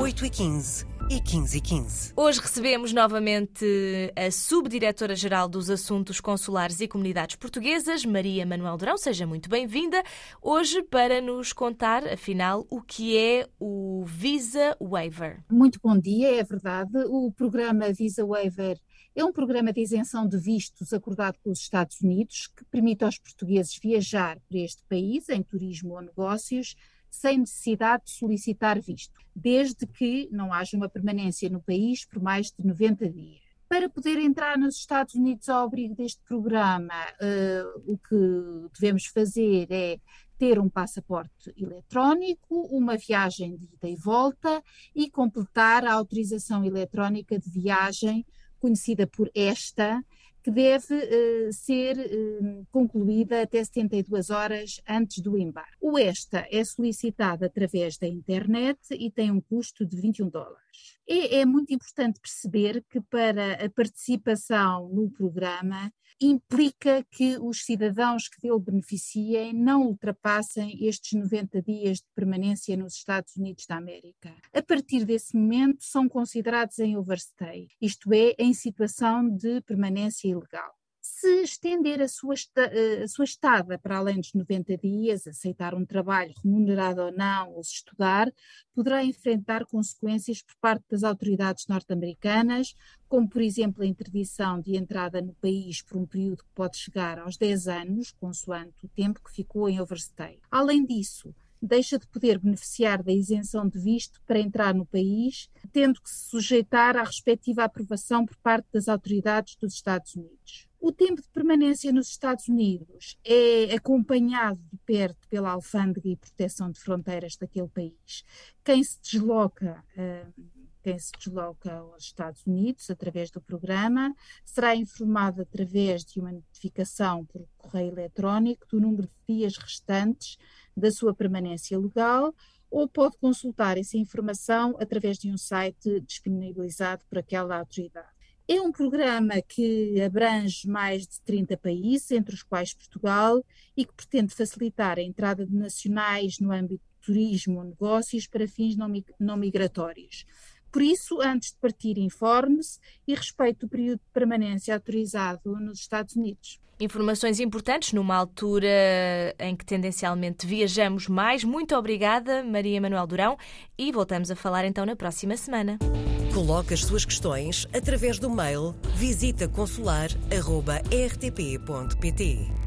8h15 e 15 e 15. Hoje recebemos novamente a Subdiretora-Geral dos Assuntos Consulares e Comunidades Portuguesas, Maria Manuel Durão. Seja muito bem-vinda. Hoje para nos contar, afinal, o que é o Visa Waiver. Muito bom dia, é verdade. O programa Visa Waiver é um programa de isenção de vistos acordado com os Estados Unidos que permite aos portugueses viajar para este país em turismo ou negócios sem necessidade de solicitar visto, desde que não haja uma permanência no país por mais de 90 dias. Para poder entrar nos Estados Unidos ao abrigo deste programa, uh, o que devemos fazer é ter um passaporte eletrónico, uma viagem de ida e volta e completar a autorização eletrónica de viagem, conhecida por ESTA, que deve uh, ser uh, concluída até 72 horas antes do embarque. O ESTA é solicitado através da internet e tem um custo de 21 dólares. É, é muito importante perceber que para a participação no programa implica que os cidadãos que dele beneficiem não ultrapassem estes 90 dias de permanência nos Estados Unidos da América. A partir desse momento são considerados em overstay, isto é, em situação de permanência ilegal se estender a sua, a sua estada para além dos 90 dias, aceitar um trabalho remunerado ou não, ou se estudar, poderá enfrentar consequências por parte das autoridades norte-americanas, como por exemplo a interdição de entrada no país por um período que pode chegar aos 10 anos, consoante o tempo que ficou em overstay. Além disso, deixa de poder beneficiar da isenção de visto para entrar no país, tendo que se sujeitar à respectiva aprovação por parte das autoridades dos Estados Unidos. O tempo de permanência nos Estados Unidos é acompanhado de perto pela alfândega e proteção de fronteiras daquele país. Quem se desloca, uh, quem se desloca aos Estados Unidos através do programa será informado através de uma notificação por correio eletrónico do número de dias restantes da sua permanência legal ou pode consultar essa informação através de um site disponibilizado por aquela autoridade. É um programa que abrange mais de 30 países, entre os quais Portugal, e que pretende facilitar a entrada de nacionais no âmbito de turismo ou negócios para fins não migratórios. Por isso, antes de partir, informe-se e respeite o período de permanência autorizado nos Estados Unidos. Informações importantes numa altura em que tendencialmente viajamos mais. Muito obrigada, Maria Manuel Durão, e voltamos a falar então na próxima semana. Coloque as suas questões através do mail visitaconsular.rtp.pt.